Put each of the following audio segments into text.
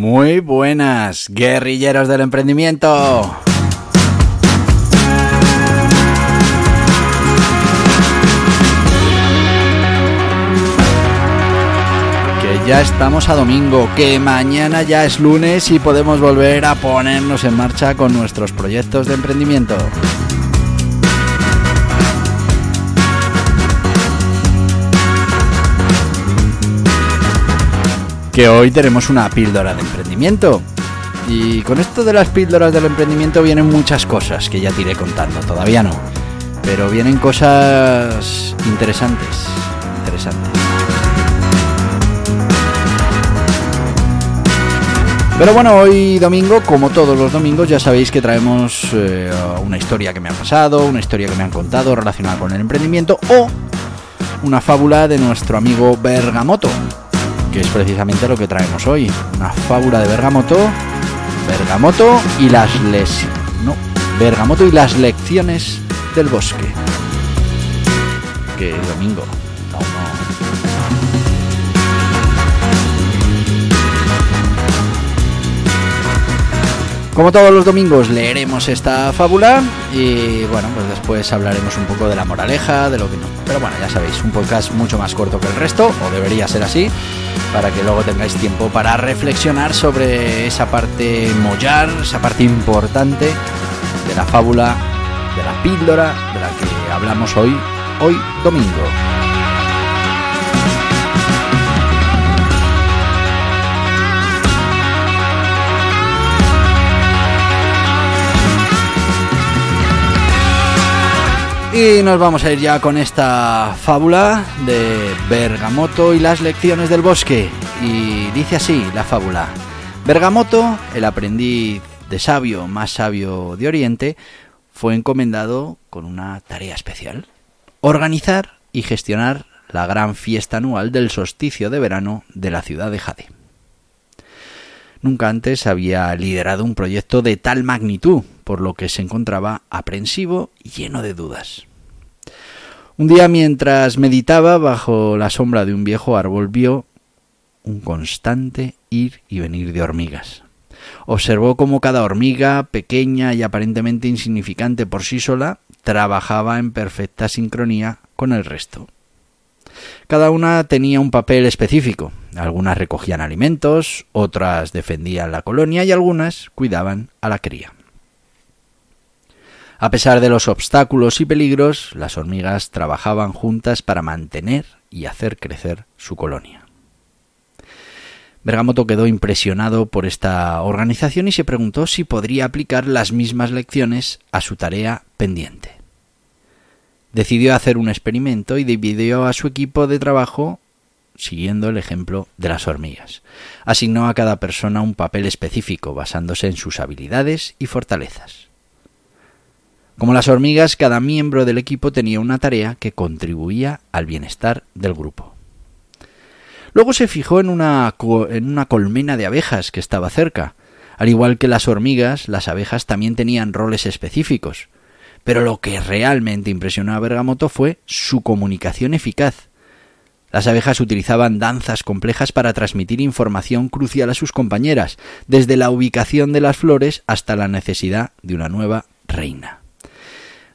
Muy buenas, guerrilleros del emprendimiento. Que ya estamos a domingo, que mañana ya es lunes y podemos volver a ponernos en marcha con nuestros proyectos de emprendimiento. Que hoy tenemos una píldora de emprendimiento. Y con esto de las píldoras del emprendimiento vienen muchas cosas que ya te iré contando, todavía no. Pero vienen cosas interesantes, interesantes. Pero bueno, hoy domingo, como todos los domingos, ya sabéis que traemos eh, una historia que me ha pasado, una historia que me han contado relacionada con el emprendimiento o una fábula de nuestro amigo Bergamoto, que es precisamente lo que traemos hoy. Una fábula de Bergamoto, Bergamoto y las les... No, Bergamoto y las lecciones del bosque. Que domingo. Como todos los domingos leeremos esta fábula y bueno, pues después hablaremos un poco de la moraleja, de lo que no. Pero bueno, ya sabéis, un podcast mucho más corto que el resto, o debería ser así, para que luego tengáis tiempo para reflexionar sobre esa parte mollar, esa parte importante de la fábula, de la píldora de la que hablamos hoy, hoy domingo. Y nos vamos a ir ya con esta fábula de Bergamoto y las lecciones del bosque. Y dice así la fábula. Bergamoto, el aprendiz de sabio más sabio de Oriente, fue encomendado con una tarea especial. Organizar y gestionar la gran fiesta anual del solsticio de verano de la ciudad de Jade. Nunca antes había liderado un proyecto de tal magnitud, por lo que se encontraba aprensivo y lleno de dudas. Un día mientras meditaba bajo la sombra de un viejo árbol vio un constante ir y venir de hormigas. Observó cómo cada hormiga, pequeña y aparentemente insignificante por sí sola, trabajaba en perfecta sincronía con el resto. Cada una tenía un papel específico. Algunas recogían alimentos, otras defendían la colonia y algunas cuidaban a la cría. A pesar de los obstáculos y peligros, las hormigas trabajaban juntas para mantener y hacer crecer su colonia. Bergamoto quedó impresionado por esta organización y se preguntó si podría aplicar las mismas lecciones a su tarea pendiente. Decidió hacer un experimento y dividió a su equipo de trabajo siguiendo el ejemplo de las hormigas. Asignó a cada persona un papel específico basándose en sus habilidades y fortalezas. Como las hormigas, cada miembro del equipo tenía una tarea que contribuía al bienestar del grupo. Luego se fijó en una, en una colmena de abejas que estaba cerca. Al igual que las hormigas, las abejas también tenían roles específicos. Pero lo que realmente impresionó a Bergamoto fue su comunicación eficaz. Las abejas utilizaban danzas complejas para transmitir información crucial a sus compañeras, desde la ubicación de las flores hasta la necesidad de una nueva reina.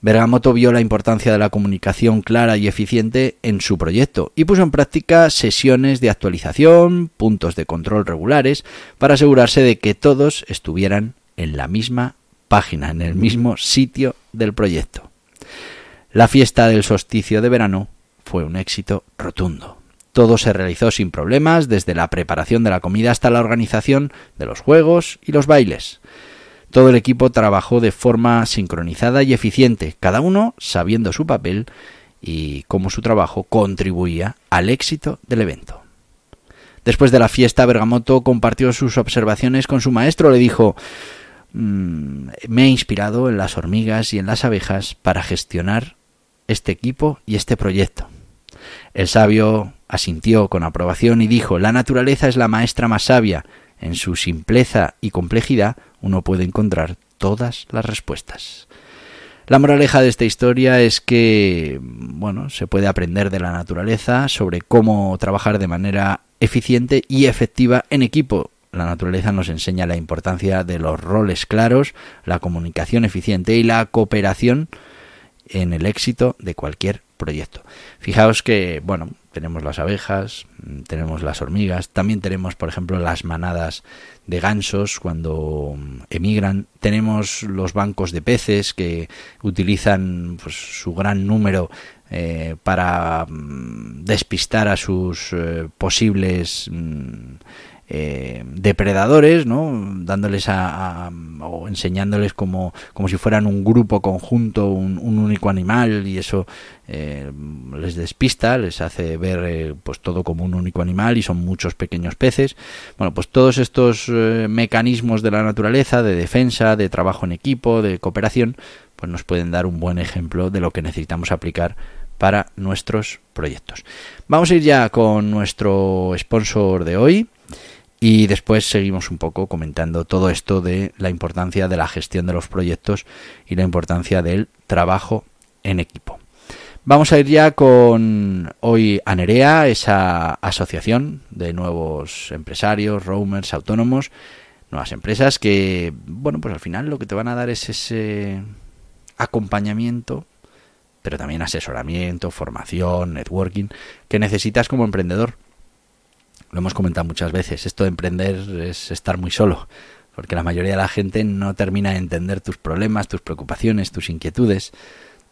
Bergamoto vio la importancia de la comunicación clara y eficiente en su proyecto y puso en práctica sesiones de actualización, puntos de control regulares, para asegurarse de que todos estuvieran en la misma página, en el mismo sitio del proyecto. La fiesta del solsticio de verano fue un éxito rotundo. Todo se realizó sin problemas, desde la preparación de la comida hasta la organización de los juegos y los bailes. Todo el equipo trabajó de forma sincronizada y eficiente, cada uno sabiendo su papel y cómo su trabajo contribuía al éxito del evento. Después de la fiesta, Bergamoto compartió sus observaciones con su maestro. Le dijo, mm, me he inspirado en las hormigas y en las abejas para gestionar este equipo y este proyecto. El sabio asintió con aprobación y dijo, la naturaleza es la maestra más sabia. En su simpleza y complejidad uno puede encontrar todas las respuestas. La moraleja de esta historia es que, bueno, se puede aprender de la naturaleza sobre cómo trabajar de manera eficiente y efectiva en equipo. La naturaleza nos enseña la importancia de los roles claros, la comunicación eficiente y la cooperación en el éxito de cualquier proyecto. Fijaos que, bueno, tenemos las abejas, mm, tenemos las hormigas, también tenemos, por ejemplo, las manadas de gansos cuando mm, emigran, tenemos los bancos de peces que utilizan pues, su gran número eh, para mm, despistar a sus eh, posibles eh, depredadores, ¿no? dándoles a, o enseñándoles como, como si fueran un grupo conjunto, un, único animal y eso eh, les despista, les hace ver eh, pues todo como un único animal y son muchos pequeños peces. Bueno, pues todos estos mecanismos de la naturaleza, de defensa, de trabajo en equipo, de cooperación, pues nos pueden dar un buen ejemplo de lo que necesitamos aplicar para nuestros proyectos. Vamos a ir ya con nuestro sponsor de hoy. Y después seguimos un poco comentando todo esto de la importancia de la gestión de los proyectos y la importancia del trabajo en equipo. Vamos a ir ya con hoy Anerea, esa asociación de nuevos empresarios, roamers, autónomos, nuevas empresas que, bueno, pues al final lo que te van a dar es ese acompañamiento, pero también asesoramiento, formación, networking que necesitas como emprendedor lo hemos comentado muchas veces, esto de emprender es estar muy solo, porque la mayoría de la gente no termina de entender tus problemas, tus preocupaciones, tus inquietudes.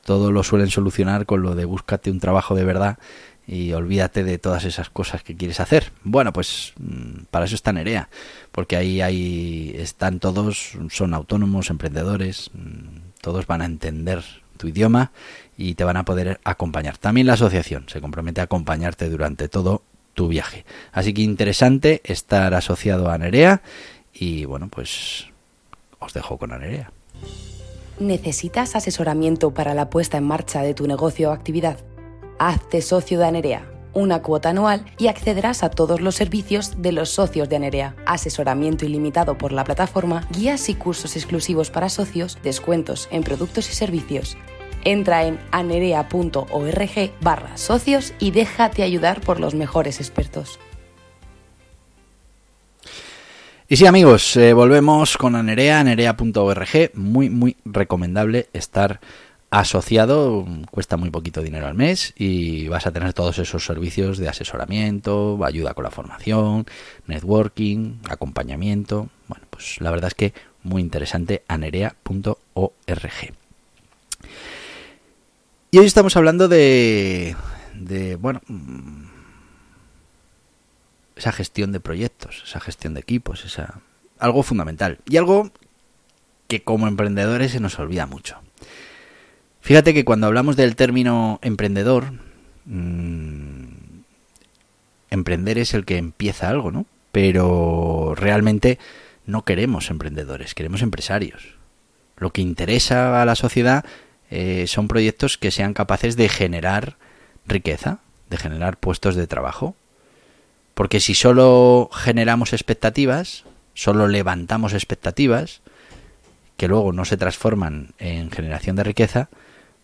Todo lo suelen solucionar con lo de búscate un trabajo de verdad y olvídate de todas esas cosas que quieres hacer. Bueno, pues mm, para eso está Nerea, porque ahí, ahí están todos, son autónomos, emprendedores, mm, todos van a entender tu idioma y te van a poder acompañar. También la asociación se compromete a acompañarte durante todo tu viaje. Así que interesante estar asociado a Nerea y bueno, pues os dejo con Nerea. ¿Necesitas asesoramiento para la puesta en marcha de tu negocio o actividad? Hazte socio de Anerea, una cuota anual y accederás a todos los servicios de los socios de Anerea. Asesoramiento ilimitado por la plataforma, guías y cursos exclusivos para socios, descuentos en productos y servicios Entra en anerea.org barra socios y déjate ayudar por los mejores expertos. Y sí amigos, eh, volvemos con Anerea, anerea.org, muy muy recomendable estar asociado, cuesta muy poquito dinero al mes y vas a tener todos esos servicios de asesoramiento, ayuda con la formación, networking, acompañamiento. Bueno, pues la verdad es que muy interesante, anerea.org. Y hoy estamos hablando de, de, bueno, mm, esa gestión de proyectos, esa gestión de equipos, esa, algo fundamental. Y algo que como emprendedores se nos olvida mucho. Fíjate que cuando hablamos del término emprendedor, mmm, emprender es el que empieza algo, ¿no? Pero realmente no queremos emprendedores, queremos empresarios. Lo que interesa a la sociedad eh, son proyectos que sean capaces de generar riqueza, de generar puestos de trabajo. Porque si solo generamos expectativas, solo levantamos expectativas, que luego no se transforman en generación de riqueza,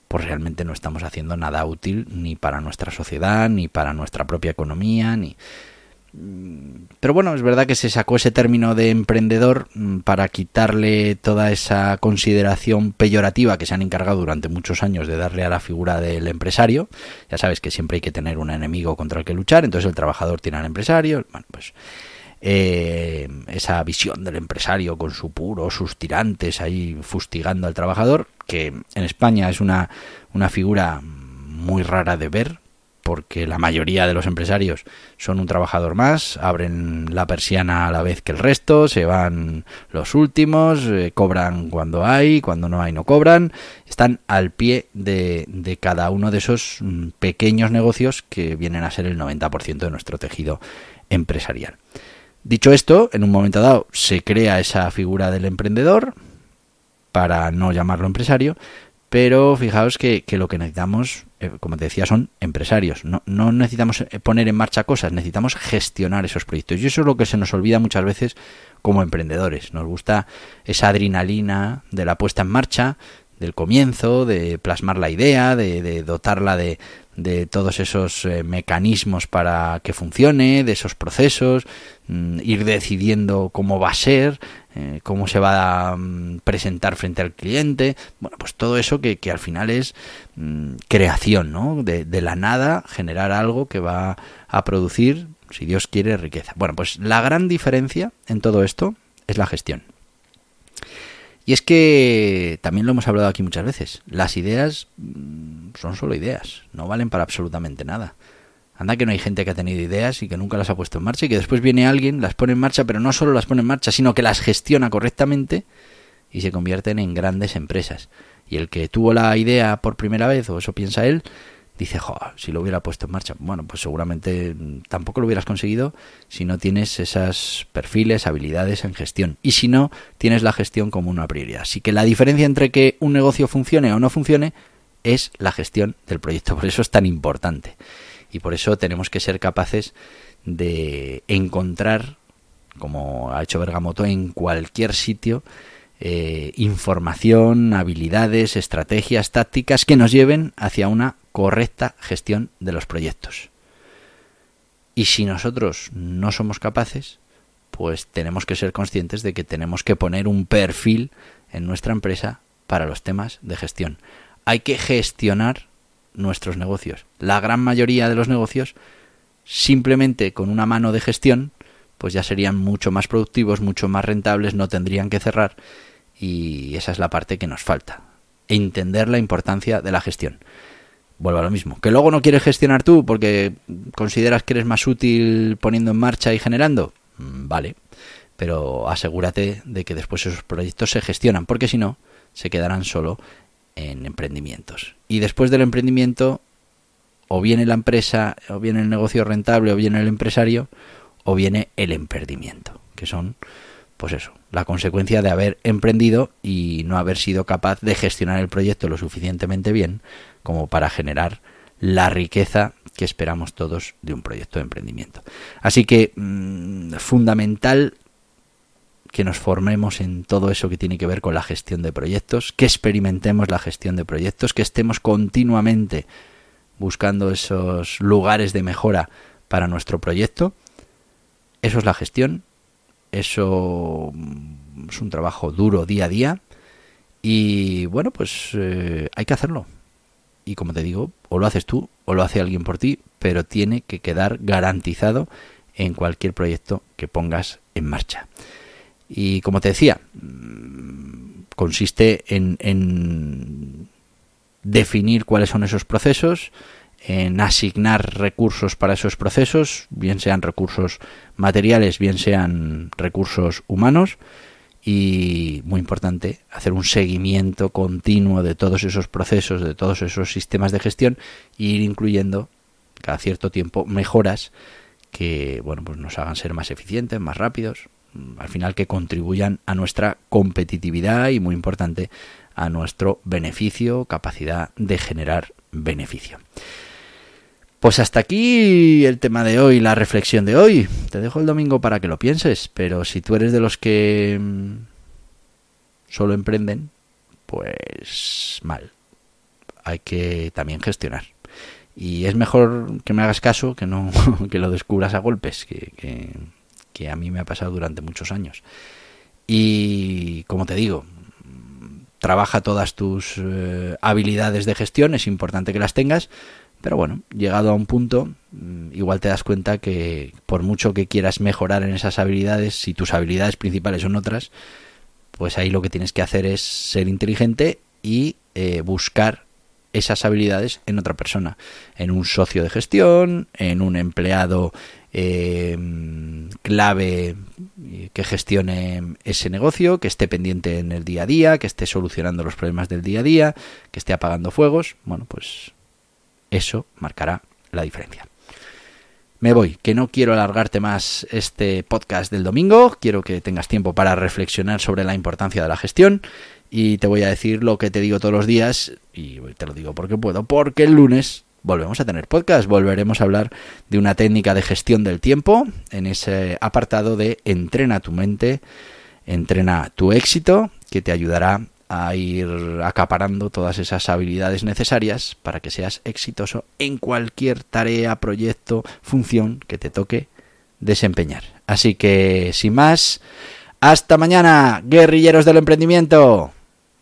pues realmente no estamos haciendo nada útil ni para nuestra sociedad, ni para nuestra propia economía, ni pero bueno, es verdad que se sacó ese término de emprendedor mm, para quitarle toda esa consideración peyorativa que se han encargado durante muchos años de darle a la figura del empresario. Ya sabes que siempre hay que tener un enemigo contra el que luchar, entonces el trabajador tiene al empresario. Bueno, pues eh, esa visión del empresario con su puro, sus tirantes ahí fustigando al trabajador, que en España es una, una figura muy rara de ver, porque la mayoría de los empresarios son un trabajador más, abren la persiana a la vez que el resto, se van los últimos, eh, cobran cuando hay, cuando no hay no cobran, están al pie de, cada uno de esos mm, pequeños negocios que vienen a ser el 90% de nuestro tejido empresarial. Dicho esto, en un momento dado se crea esa figura del emprendedor, para no llamarlo empresario, pero fijaos que, lo que necesitamos, eh, como te decía, son empresarios. No, no, necesitamos eh, poner en marcha cosas, necesitamos gestionar esos proyectos. Y eso es lo que se nos olvida muchas veces como emprendedores. Nos gusta esa adrenalina de la puesta en marcha, del comienzo, de plasmar la idea, de, dotarla de, de, todos esos eh, mecanismos para que funcione, de esos procesos, mm, ir decidiendo cómo va a ser, eh, cómo se va a mm, presentar frente al cliente, bueno, pues todo eso que, al final es mm, creación, ¿no? De, de la nada generar algo que va a producir, si Dios quiere, riqueza. Bueno, pues la gran diferencia en todo esto es la gestión. Y es que también lo hemos hablado aquí muchas veces. Las ideas mm, son solo ideas, no valen para absolutamente nada. Anda que no hay gente que ha tenido ideas y que nunca las ha puesto en marcha y que después viene alguien, las pone en marcha, pero no solo las pone en marcha, sino que las gestiona correctamente y se convierten en grandes empresas. Y el que tuvo la idea por primera vez, o eso piensa él, dice, jo, si lo hubiera puesto en marcha. Bueno, pues seguramente tampoco lo hubieras conseguido si no tienes esos perfiles, habilidades en gestión. Y si no, tienes la gestión como una prioridad. Así que la diferencia entre que un negocio funcione o no funcione es la gestión del proyecto. Por eso es tan importante. Y por eso tenemos que ser capaces de encontrar, como ha hecho Bergamoto, en cualquier sitio, eh, información, habilidades, estrategias, tácticas que nos lleven hacia una correcta gestión de los proyectos. Y si nosotros no somos capaces, pues tenemos que ser conscientes de que tenemos que poner un perfil en nuestra empresa para los temas de gestión. Hay que gestionar nuestros negocios. La gran mayoría de los negocios, simplemente con una mano de gestión, pues ya serían mucho más productivos, mucho más rentables, no tendrían que cerrar y esa es la parte que nos falta. Entender la importancia de la gestión vuelvo a lo mismo. Que luego no quieres gestionar tú porque consideras que eres más útil poniendo en marcha y generando, mm, vale. Pero asegúrate de que después esos proyectos se gestionan, porque si no, se quedarán solo en emprendimientos. Y después del emprendimiento, o viene la empresa, o viene el negocio rentable, o viene el empresario, o viene el emprendimiento, que son, pues eso, la consecuencia de haber emprendido y no haber sido capaz de gestionar el proyecto lo suficientemente bien como para generar la riqueza que esperamos todos de un proyecto de emprendimiento. Así que mm, fundamental que nos formemos en todo eso que tiene que ver con la gestión de proyectos, que experimentemos la gestión de proyectos, que estemos continuamente buscando esos lugares de mejora para nuestro proyecto. Eso es la gestión, eso mm, es un trabajo duro día a día y bueno, pues eh, hay que hacerlo, y como te digo, o lo haces tú o lo hace alguien por ti, pero tiene que quedar garantizado en cualquier proyecto que pongas en marcha. Y como te decía, consiste en, en definir cuáles son esos procesos, en asignar recursos para esos procesos, bien sean recursos materiales, bien sean recursos humanos, y muy importante hacer un seguimiento continuo de todos esos procesos, de todos esos sistemas de gestión e ir incluyendo cada cierto tiempo mejoras que bueno, pues nos hagan ser más eficientes, más rápidos, al final que contribuyan a nuestra competitividad y muy importante a nuestro beneficio, capacidad de generar beneficio. Pues hasta aquí el tema de hoy, la reflexión de hoy. Te dejo el domingo para que lo pienses, pero si tú eres de los que mm, solo emprenden, pues mal. Hay que también gestionar. Y es mejor que me hagas caso que no que lo descubras a golpes, que, que, a mí me ha pasado durante muchos años. Y como te digo, trabaja todas tus eh, habilidades de gestión, es importante que las tengas, pero bueno, llegado a un punto, mm, igual te das cuenta que por mucho que quieras mejorar en esas habilidades, si tus habilidades principales son otras, pues ahí lo que tienes que hacer es ser inteligente y eh, buscar esas habilidades en otra persona, en un socio de gestión, en un empleado eh, clave que gestione ese negocio, que esté pendiente en el día a día, que esté solucionando los problemas del día a día, que esté apagando fuegos. Bueno, pues eso marcará la diferencia. Me voy, que no quiero alargarte más este podcast del domingo, quiero que tengas tiempo para reflexionar sobre la importancia de la gestión y te voy a decir lo que te digo todos los días y te lo digo porque puedo, porque el lunes volvemos a tener podcast, volveremos a hablar de una técnica de gestión del tiempo en ese apartado de entrena tu mente, entrena tu éxito, que te ayudará a ir acaparando todas esas habilidades necesarias para que seas exitoso en cualquier tarea, proyecto, función que te toque desempeñar. Así que, sin más, hasta mañana, guerrilleros del emprendimiento.